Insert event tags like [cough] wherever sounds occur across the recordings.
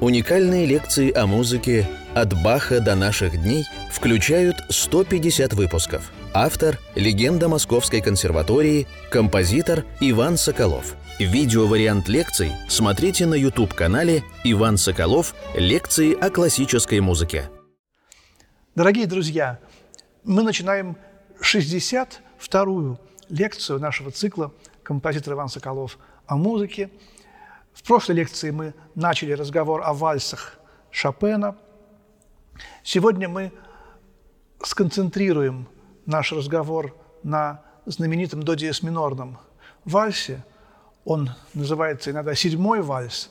Уникальные лекции о музыке «От Баха до наших дней» включают 150 выпусков. Автор – легенда Московской консерватории, композитор Иван Соколов. Видеовариант лекций смотрите на YouTube-канале «Иван Соколов. Лекции о классической музыке». Дорогие друзья, мы начинаем 62-ю лекцию нашего цикла «Композитор Иван Соколов о музыке». В прошлой лекции мы начали разговор о вальсах Шопена. Сегодня мы сконцентрируем наш разговор на знаменитом до диез минорном вальсе. Он называется иногда седьмой вальс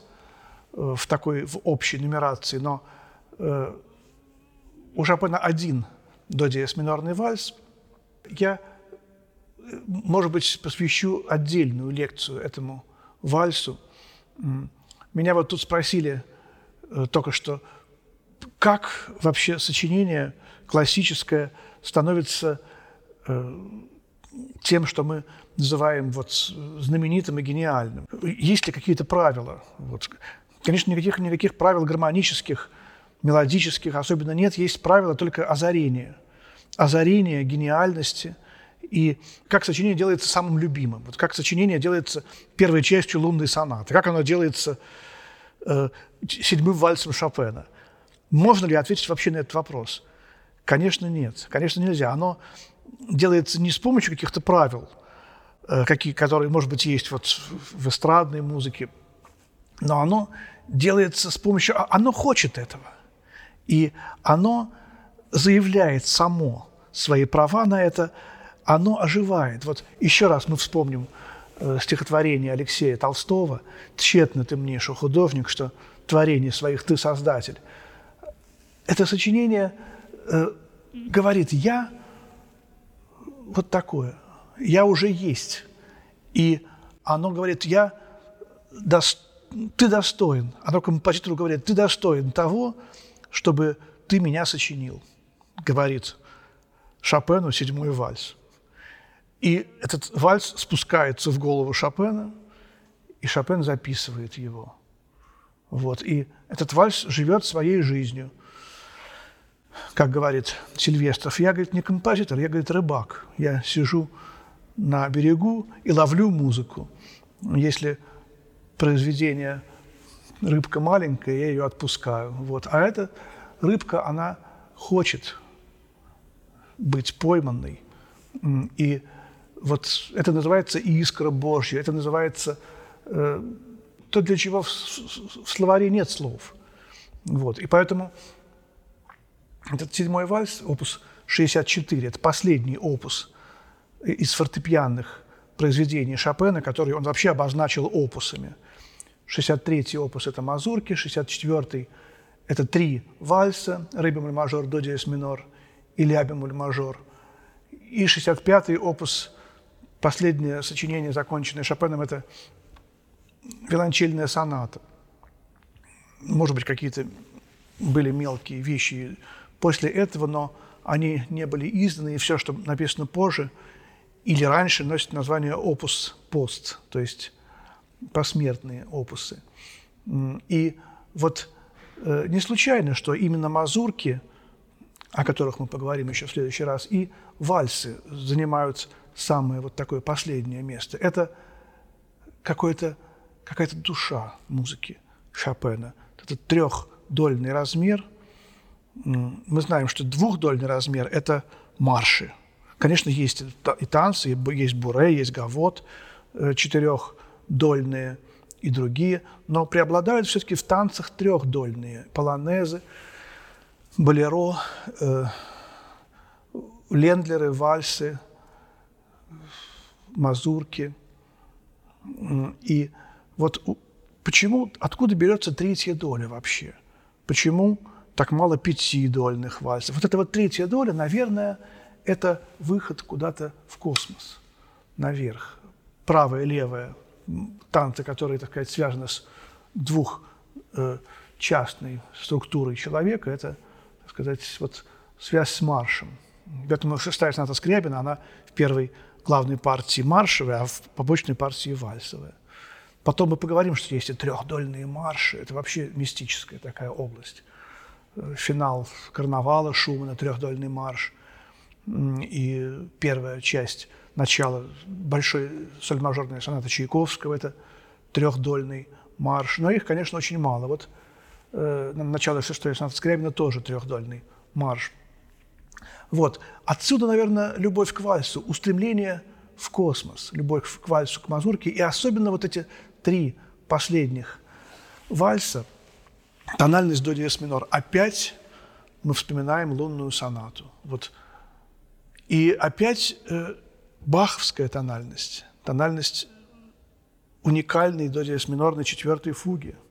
в такой в общей нумерации, но э, у Шопена один до диез минорный вальс. Я, э, может быть, посвящу отдельную лекцию этому вальсу. Меня вот тут спросили э, только что, как вообще сочинение классическое становится э, тем, что мы называем вот знаменитым и гениальным. Есть ли какие-то правила? Вот. Конечно, никаких, никаких правил гармонических, мелодических особенно нет. Есть правила только озарения. Озарения, гениальности – и как сочинение делается самым любимым, вот как сочинение делается первой частью лунной сонаты, как оно делается э, седьмым вальсом Шопена. Можно ли ответить вообще на этот вопрос? Конечно, нет. Конечно, нельзя. Оно делается не с помощью каких-то правил, э, какие, которые, может быть, есть вот в эстрадной музыке, но оно делается с помощью... А, оно хочет этого. И оно заявляет само свои права на это – оно оживает. Вот еще раз мы вспомним э, стихотворение Алексея Толстого «Тщетно ты мне, что художник, что творение своих ты создатель». Это сочинение э, говорит «я вот такое, я уже есть». И оно говорит «я дос... ты достоин». Оно композитору говорит «ты достоин того, чтобы ты меня сочинил», говорит Шопену седьмой вальс. И этот вальс спускается в голову Шопена, и Шопен записывает его. Вот. И этот вальс живет своей жизнью. Как говорит Сильвестров, я, говорит, не композитор, я, говорит, рыбак. Я сижу на берегу и ловлю музыку. Если произведение рыбка маленькая, я ее отпускаю. Вот. А эта рыбка, она хочет быть пойманной. И вот это называется искра Божья, это называется э, то, для чего в, в словаре нет слов. Вот. И поэтому этот седьмой вальс, опус 64, это последний опус из фортепианных произведений Шопена, который он вообще обозначил опусами. 63-й опус – это мазурки, 64-й – это три вальса, ре мажор, до диез минор и ля мажор. И 65-й опус Последнее сочинение, законченное Шопеном, это виолончельная соната. Может быть, какие-то были мелкие вещи после этого, но они не были изданы, и все, что написано позже или раньше, носит название опус пост, то есть посмертные опусы. И вот э, не случайно, что именно мазурки, о которых мы поговорим еще в следующий раз, и вальсы занимают самое вот такое последнее место. Это какой-то, какая-то душа музыки Шопена. Этот трехдольный размер. Мы знаем, что двухдольный размер – это марши. Конечно, есть и танцы, есть буре, есть гавот э, четырехдольные и другие, но преобладают все-таки в танцах трехдольные – полонезы, болеро, э, лендлеры, вальсы, мазурки. И вот почему, откуда берется третья доля вообще? Почему так мало пятидольных вальсов? Вот эта вот третья доля, наверное, это выход куда-то в космос, наверх. Правая, левая, танцы, которые, так сказать, связаны с двух э, частной структурой человека, это, так сказать, вот связь с маршем. Поэтому шестая соната Скрябина, она в первой главной партии маршевая, а в побочной партии вальсовая. Потом мы поговорим, что есть и трехдольные марши. Это вообще мистическая такая область. Э, финал карнавала Шумана, трехдольный марш. И первая часть начала большой соль-мажорной сонаты Чайковского – это трехдольный марш. Но их, конечно, очень мало. Вот э, начало шестой сонаты Скрябина тоже трехдольный марш. Вот. Отсюда, наверное, любовь к вальсу, устремление в космос, любовь к вальсу, к мазурке, и особенно вот эти три последних вальса, тональность до диез минор. Опять мы вспоминаем лунную сонату. Вот. И опять э, баховская тональность, тональность уникальной до диез минорной четвертой фуги –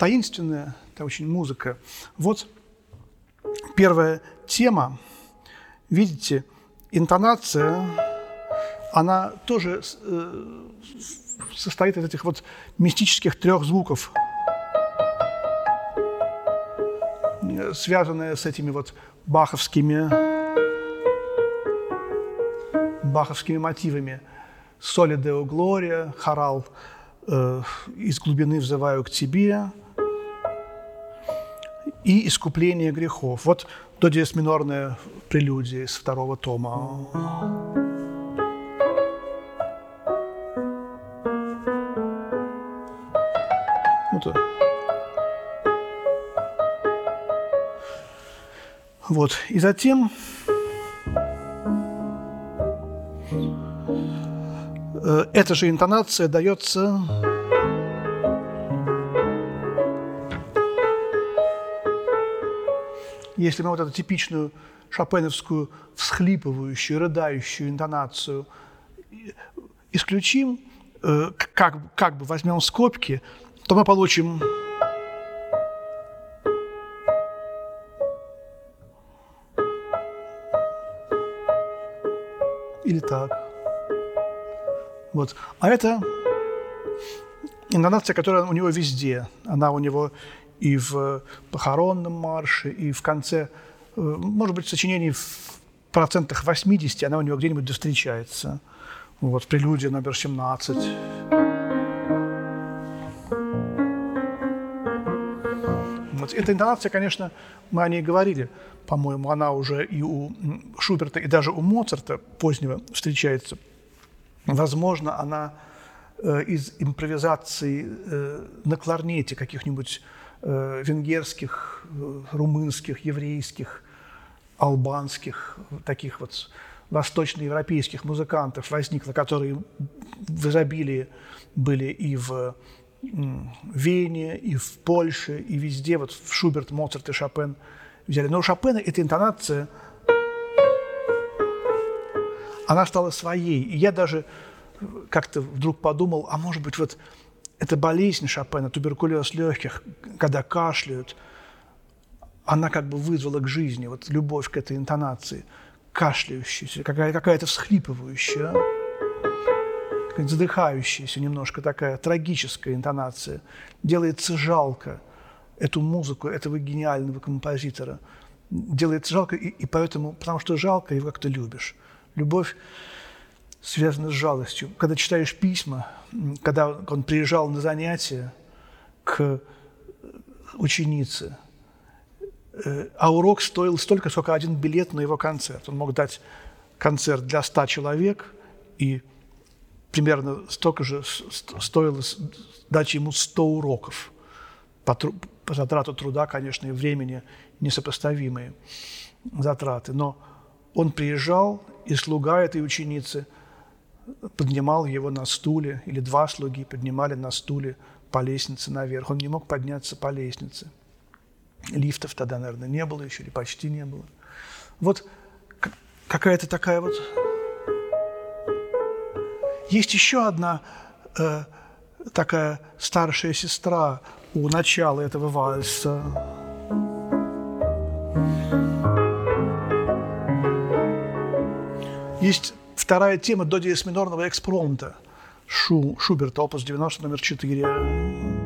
таинственная, это очень музыка. Вот первая тема, видите, интонация, она тоже э, состоит из этих вот мистических трех звуков, связанные с этими вот баховскими, баховскими мотивами. Соли Део Глория, хорал э, «Из глубины взываю к тебе», и искупление грехов. Вот до диез минорная прелюдия из второго тома. Вот. Вот. И затем э, эта же интонация дается если мы вот эту типичную шопеновскую всхлипывающую, рыдающую интонацию исключим, э, как, как бы возьмем скобки, то мы получим или так. Вот. А это интонация, которая у него везде. Она у него и в похоронном марше, и в конце, э, может быть, сочинений в процентах 80 она у него где-нибудь встречается. Вот, прелюдия номер 17. Вот. Эта интонация, конечно, мы о ней говорили, по-моему, она уже и у Шуберта, и даже у Моцарта позднего встречается. Возможно, она э, из импровизации э, на кларнете каких-нибудь венгерских, э, румынских, еврейских, албанских, таких вот восточноевропейских музыкантов возникла, которые в изобилии были и в Вене, и в Польше, и везде, вот в Шуберт, Моцарт и Шопен взяли. Но у Шопена эта интонация, она стала своей. И я даже как-то вдруг подумал, а может быть, вот эта болезнь Шопена, туберкулез легких, когда кашляют, она как бы вызвала к жизни вот любовь к этой интонации, кашляющаяся, какая- какая-то всхлипывающая, задыхающаяся немножко такая трагическая интонация. Делается жалко эту музыку этого гениального композитора. Делается жалко, и, и поэтому, потому что жалко, его как-то любишь. Любовь связано с жалостью. Когда читаешь письма, когда он приезжал на занятия к ученице, э, а урок стоил столько, сколько один билет на его концерт. Он мог дать концерт для ста человек, и примерно столько же стоило дать ему 100 уроков. По, по затрату труда, конечно, и времени несопоставимые затраты. Но он приезжал, и слуга этой ученицы – поднимал его на стуле, или два слуги поднимали на стуле по лестнице наверх. Он не мог подняться по лестнице. Лифтов тогда, наверное, не было еще, или почти не было. Вот какая-то такая вот... Есть еще одна э, такая старшая сестра у начала этого вальса. Есть Вторая тема до диез минорного экспромта Шу, Шуберта, опус 90, номер 4.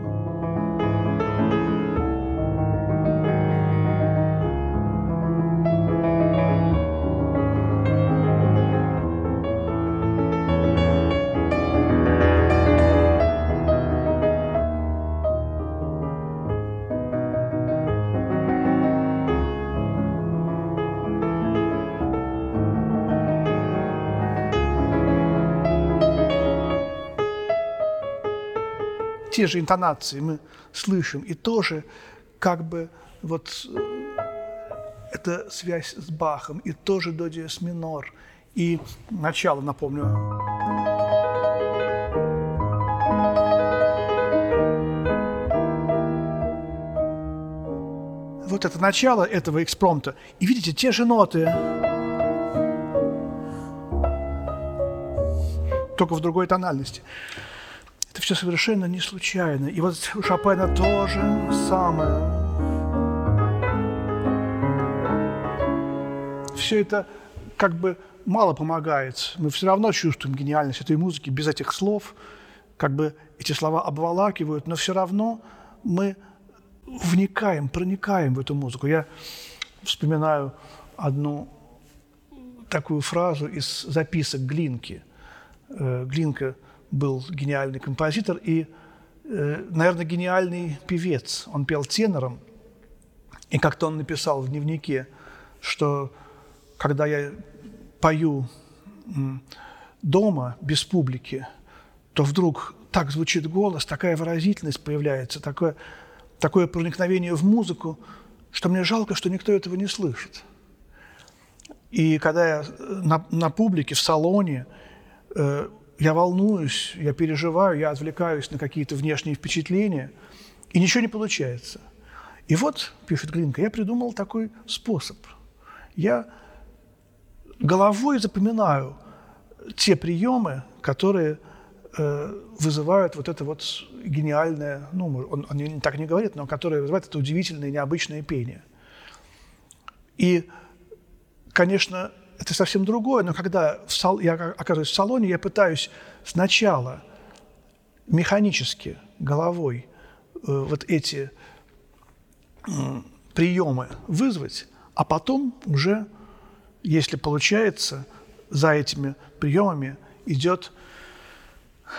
Те же интонации мы слышим, и тоже как бы вот э, эта связь с Бахом, и тоже до диез минор, и начало, напомню. Вот это начало этого экспромта. И видите, те же ноты, только в другой тональности. Все совершенно не случайно. И вот у Шопена тоже самое. Все это как бы мало помогает. Мы все равно чувствуем гениальность этой музыки без этих слов. Как бы эти слова обволакивают, но все равно мы вникаем, проникаем в эту музыку. Я вспоминаю одну такую фразу из записок Глинки. Э, Глинка был гениальный композитор и, э, наверное, гениальный певец. Он пел тенором, и как-то он написал в дневнике, что когда я пою дома без публики, то вдруг так звучит голос, такая выразительность появляется, такое, такое проникновение в музыку, что мне жалко, что никто этого не слышит. И когда я на, на публике, в салоне, э, я волнуюсь, я переживаю, я отвлекаюсь на какие-то внешние впечатления, и ничего не получается. И вот, пишет Глинка, я придумал такой способ. Я головой запоминаю те приемы, которые э, вызывают вот это вот гениальное, ну, он, он так не говорит, но которые вызывают это удивительное, необычное пение. И, конечно, это совсем другое, но когда я оказываюсь в салоне, я пытаюсь сначала механически, головой э, вот эти приемы вызвать, а потом уже, если получается, за этими приемами идет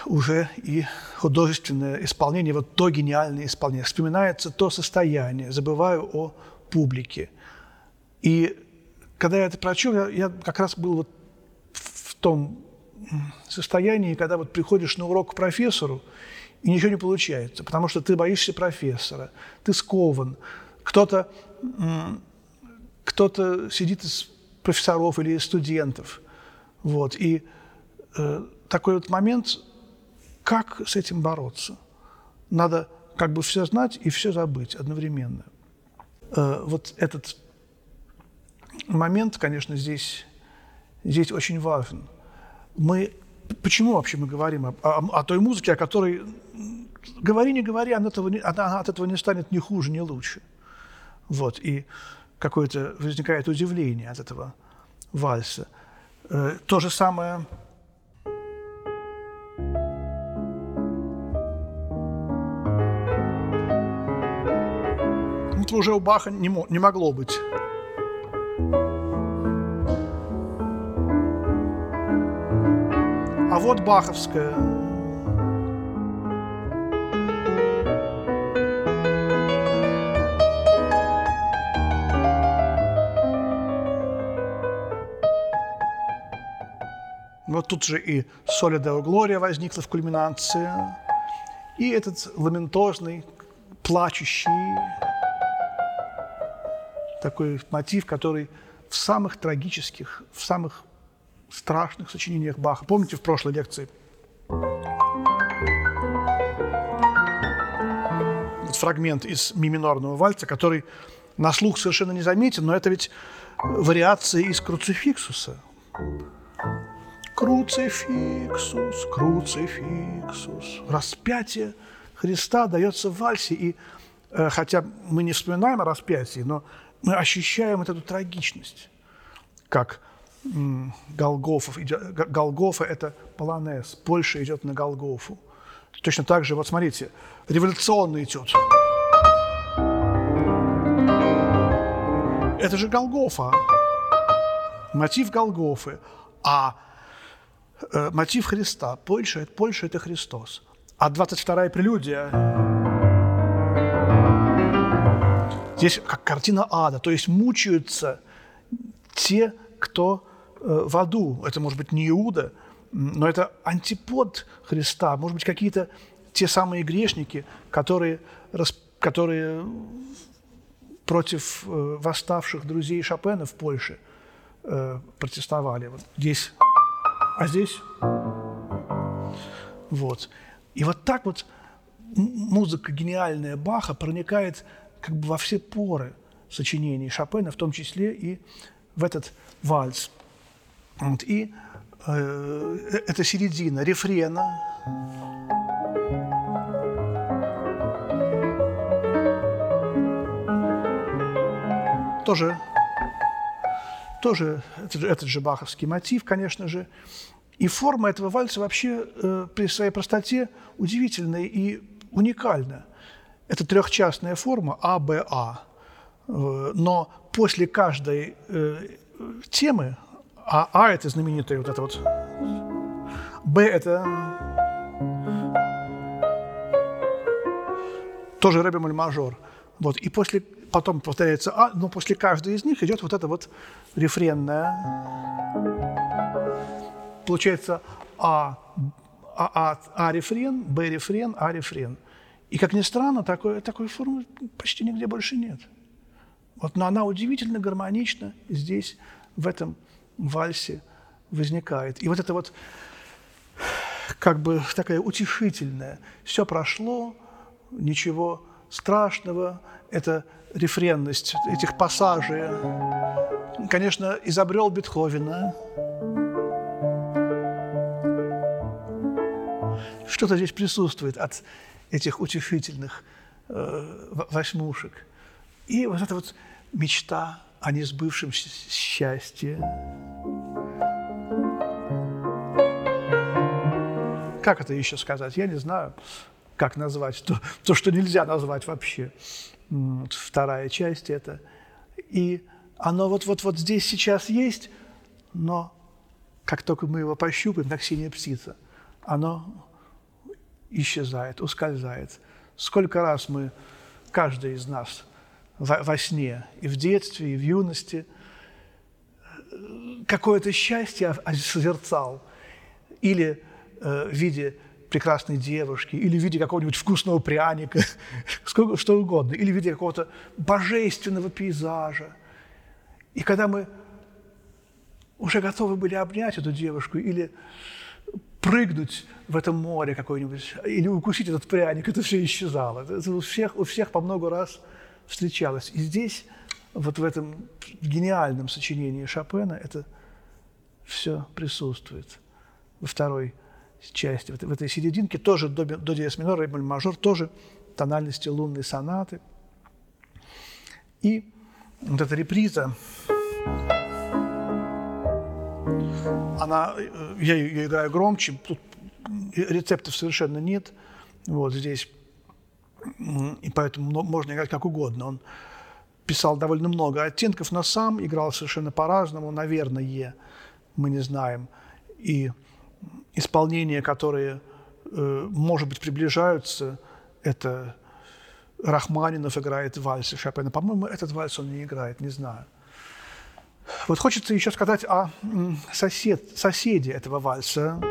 уже и художественное исполнение, вот то гениальное исполнение. Вспоминается то состояние, забываю о публике. И когда я это прочел, я, я как раз был вот в том состоянии, когда вот приходишь на урок к профессору, и ничего не получается, потому что ты боишься профессора, ты скован. Кто-то кто сидит из профессоров или из студентов. Вот. И э, такой вот момент, как с этим бороться? Надо как бы все знать и все забыть одновременно. Э, вот этот момент, конечно, здесь, здесь очень важен. Мы, почему вообще мы говорим о, о, о той музыке, о которой, говори, не говори, она, этого не, она от этого не станет ни хуже, ни лучше. Вот, и какое-то возникает удивление от этого вальса. Э, то же самое это уже у Баха не, не могло быть. А вот баховская. Вот тут же и «Соли Део Глория» возникла в кульминации, и этот ламентозный, плачущий такой мотив, который в самых трагических, в самых страшных сочинениях Баха. Помните в прошлой лекции? Вот фрагмент из ми минорного вальса, который на слух совершенно не заметен, но это ведь вариация из круцификсуса. Круцификсус, круцификсус. Распятие Христа дается в вальсе. И э, хотя мы не вспоминаем о распятии, но мы ощущаем эту трагичность, как Голгофов. Голгофа – это полонез. Польша идет на Голгофу. Точно так же, вот смотрите, революционно идет. Это же Голгофа. Мотив Голгофы. А э, мотив Христа. Польша, Польша – это Христос. А 22-я прелюдия Здесь как картина ада, то есть мучаются те, кто в аду. Это может быть не Иуда, но это антипод Христа. Может быть, какие-то те самые грешники, которые, которые против э, восставших друзей Шопена в Польше э, протестовали. Вот здесь, а здесь вот. И вот так вот музыка гениальная Баха проникает как бы во все поры сочинений Шопена, в том числе и в этот вальс. Вот, и э, это середина рефрена. Тоже, тоже этот, этот же баховский мотив, конечно же. И форма этого вальса вообще э, при своей простоте удивительная и уникальна. Это трехчастная форма АБА. Э, но после каждой э, темы, а А это знаменитая вот это вот, Б это тоже ре бемоль мажор. Вот, и после, потом повторяется А, но после каждой из них идет вот это вот рефренная. Получается А, а, а, а рефрен, Б рефрен, А рефрен. И, как ни странно, такой, такой формы почти нигде больше нет. Вот, но она удивительно гармонична здесь в этом вальсе возникает. И вот это вот как бы такая утешительная. Все прошло, ничего страшного. Это рефренность этих пассажей. Конечно, изобрел Бетховена. Что-то здесь присутствует от этих утешительных э, восьмушек. И вот эта вот мечта о несбывшемся счастье. Как это еще сказать? Я не знаю, как назвать то, то что нельзя назвать вообще. Вторая часть это. И оно вот-вот-вот здесь сейчас есть, но как только мы его пощупаем, как синяя птица, оно исчезает, ускользает. Сколько раз мы, каждый из нас, во, во сне, и в детстве, и в юности, какое-то счастье созерцал, или э, в виде прекрасной девушки, или в виде какого-нибудь вкусного пряника, [laughs] сколько, что угодно, или в виде какого-то божественного пейзажа. И когда мы уже готовы были обнять эту девушку или прыгнуть в это море какое-нибудь, или укусить этот пряник, это все исчезало. Это у всех, у всех по много раз встречалось. И здесь, вот в этом гениальном сочинении Шопена, это все присутствует. Во второй части, в этой, серединке тоже до, до диез минор, ре мажор, тоже тональности лунной сонаты. И вот эта реприза, она, э, я ее играю громче, тут рецептов совершенно нет. Вот здесь и поэтому можно играть как угодно. Он писал довольно много оттенков, но сам играл совершенно по-разному, наверное, мы не знаем. И исполнения, которые, э, может быть, приближаются, это Рахманинов играет вальсы Шопена. По-моему, этот вальс он не играет, не знаю. Вот хочется еще сказать о сосед, соседе этого вальса.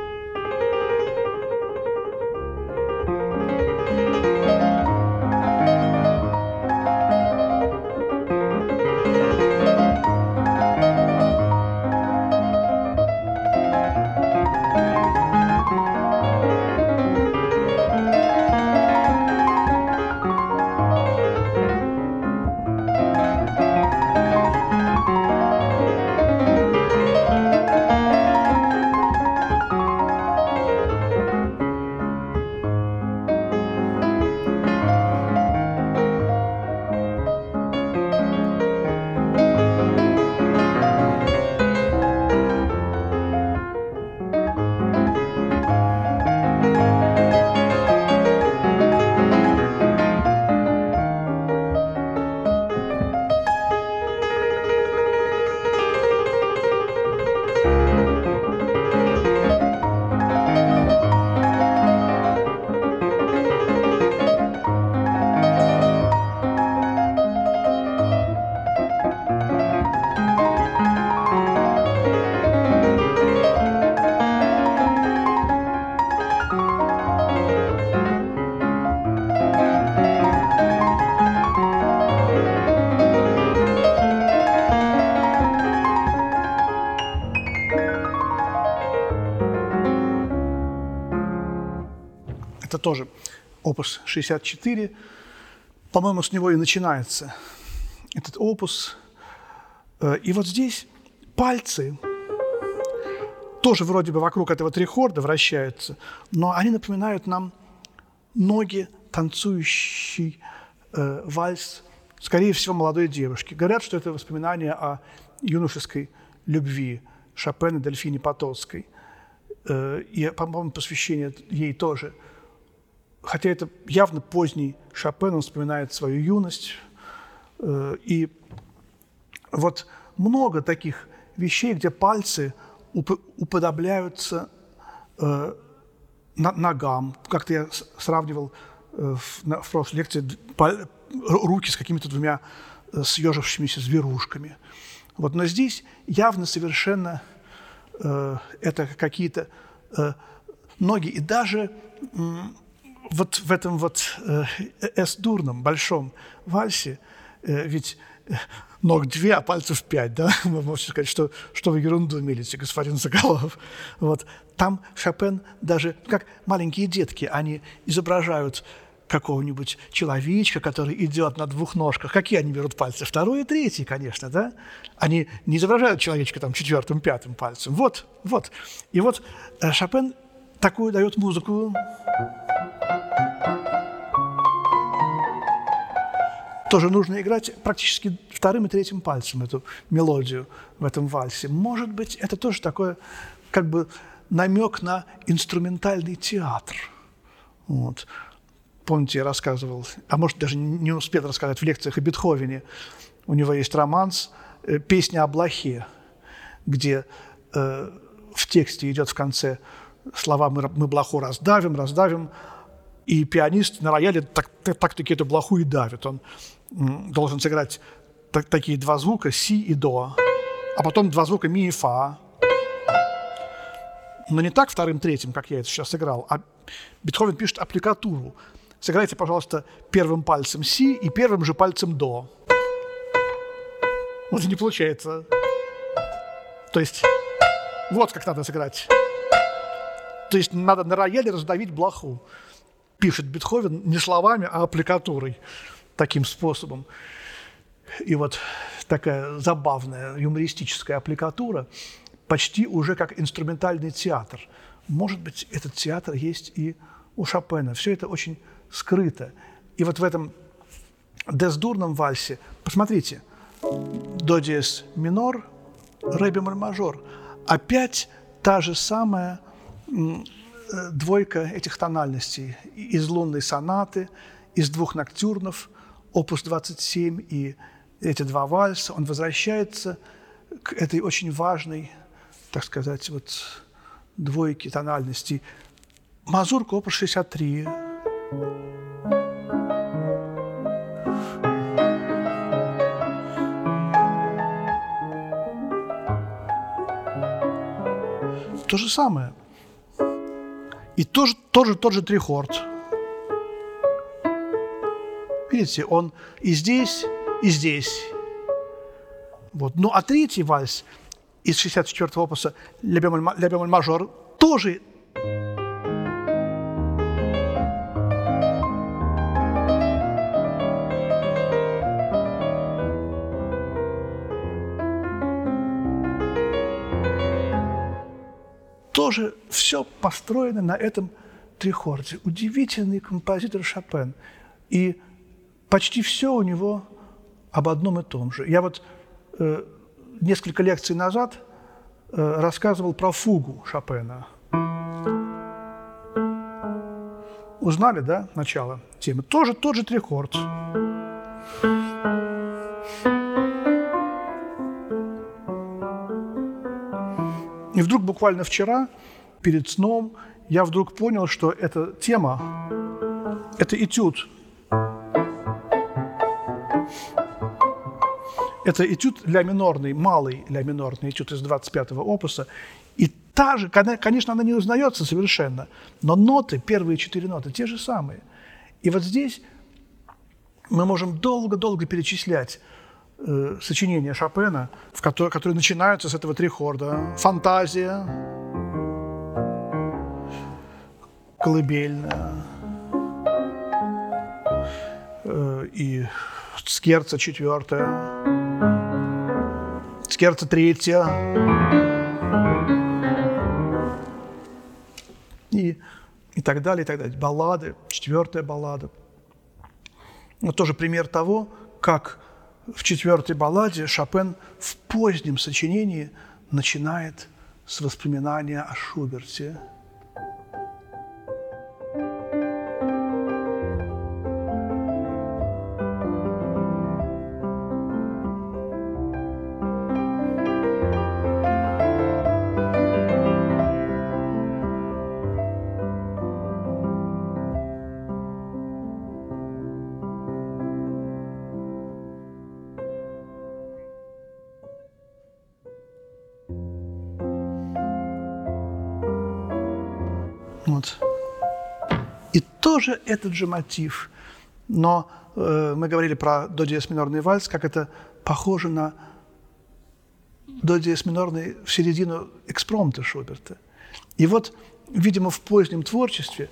Тоже опус 64. По-моему, с него и начинается этот опус. Э, и вот здесь пальцы тоже вроде бы вокруг этого трихорда вращаются, но они напоминают нам ноги танцующий э, вальс, скорее всего, молодой девушки. Говорят, что это воспоминание о юношеской любви Шопена Дельфине Потоцкой. Э, и, по-моему, посвящение ей тоже – хотя это явно поздний Шопен, он вспоминает свою юность. Э, и вот много таких вещей, где пальцы уподобляются э, ногам. Как-то я сравнивал э, в прошлой лекции руки с какими-то двумя съежившимися зверушками. Вот, но здесь явно совершенно это какие-то ноги. И даже вот в этом вот э, эс-дурном большом вальсе, э, ведь ног две, а пальцев пять, да? [laughs] Вы можете сказать, что, что вы ерунду мелите, господин Соколов. Вот. Там Шопен даже, как маленькие детки, они изображают какого-нибудь человечка, который идет на двух ножках. Какие они берут пальцы? Второй и третий, конечно, да? Они не изображают человечка там четвертым, пятым пальцем. Вот, вот. И вот э, Шопен такую дает музыку. Тоже нужно играть практически вторым и третьим пальцем эту мелодию в этом вальсе. Может быть, это тоже такое, как бы намек на инструментальный театр. Вот. Помните, я рассказывал, а может, даже не успел рассказать в лекциях о Бетховене. У него есть романс э, «Песня о блохе», где э, в тексте идет в конце слова «мы, мы блоху раздавим, раздавим», и пианист на рояле так, так, так-таки эту блоху и давит. Он должен сыграть так, такие два звука «си» и «до», а потом два звука «ми» и «фа». Но не так вторым-третьим, как я это сейчас сыграл, а Бетховен пишет аппликатуру – Сыграйте, пожалуйста, первым пальцем си и первым же пальцем до. Вот не получается. То есть вот как надо сыграть. То есть надо на рояле раздавить блоху. Пишет Бетховен не словами, а аппликатурой. Таким способом. И вот такая забавная юмористическая аппликатура почти уже как инструментальный театр. Может быть, этот театр есть и у Шопена. Все это очень скрыто. И вот в этом дездурном вальсе, посмотрите, до диез минор, ре бемоль мажор. Опять та же самая двойка этих тональностей из лунной сонаты, из двух ноктюрнов, опус 27 и эти два вальса. Он возвращается к этой очень важной, так сказать, вот двойке тональностей. Мазурка опус 63, то же самое. И тоже, тоже тот же трихорд. Видите, он и здесь, и здесь. Вот. Ну, а третий вальс из 64-го опуса «Ля бемоль мажор» тоже тоже все построено на этом трихорде. Удивительный композитор Шопен. И почти все у него об одном и том же. Я вот э, несколько лекций назад э, рассказывал про фугу Шопена. Узнали, да, начало темы? Тоже тот же трихорд. И вдруг буквально вчера, перед сном, я вдруг понял, что эта тема, это этюд. Это этюд ля минорный, малый ля минорный этюд из 25-го опуса. И та же, конечно, она не узнается совершенно, но ноты, первые четыре ноты, те же самые. И вот здесь мы можем долго-долго перечислять э, сочинения Шопена, в которые, которые начинаются с этого трихорда. Фантазия, колыбельная э, и скерца четвертая, скерца третья. И, и так далее, и так далее. Баллады, четвертая баллада. Вот тоже пример того, как в четвертой балладе Шопен в позднем сочинении начинает с воспоминания о Шуберте – тоже этот же мотив. Но э, мы говорили про до диез минорный вальс, как это похоже на до диез минорный в середину экспромта Шуберта. И вот, видимо, в позднем творчестве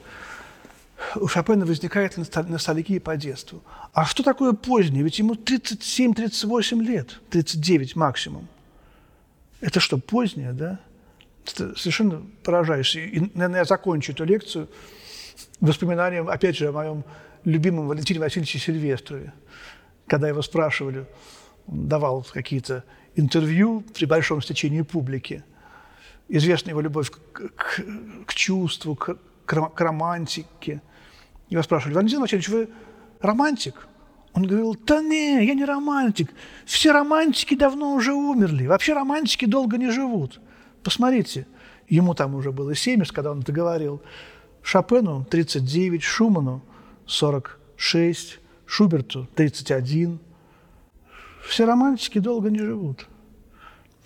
у Шопена возникает ностальгия по детству. А что такое позднее? Ведь ему 37-38 лет, 39 максимум. Это что, позднее, да? Это совершенно поражаешься. И, наверное, я закончу эту лекцию воспоминанием, опять же, о моем любимом Валентине Васильевиче Сильвестрове. Когда его спрашивали, он давал какие-то интервью при большом стечении публики. Известна его любовь к, к, к чувству, к, к романтике. Его спрашивали, Валентин Васильевич, вы романтик? Он говорил, да не, я не романтик. Все романтики давно уже умерли. Вообще романтики долго не живут. Посмотрите, ему там уже было 70, когда он это говорил. Шопену 39, Шуману 46, Шуберту 31. Все романтики долго не живут.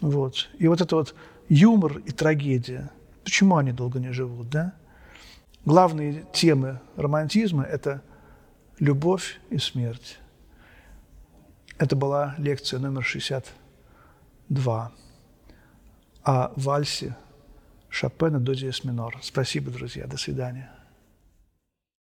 Вот. И вот это вот юмор и трагедия. Почему они долго не живут, да? Главные темы романтизма – это любовь и смерть. Это была лекция номер 62 о вальсе Шопена до диез минор. Спасибо, друзья. До свидания.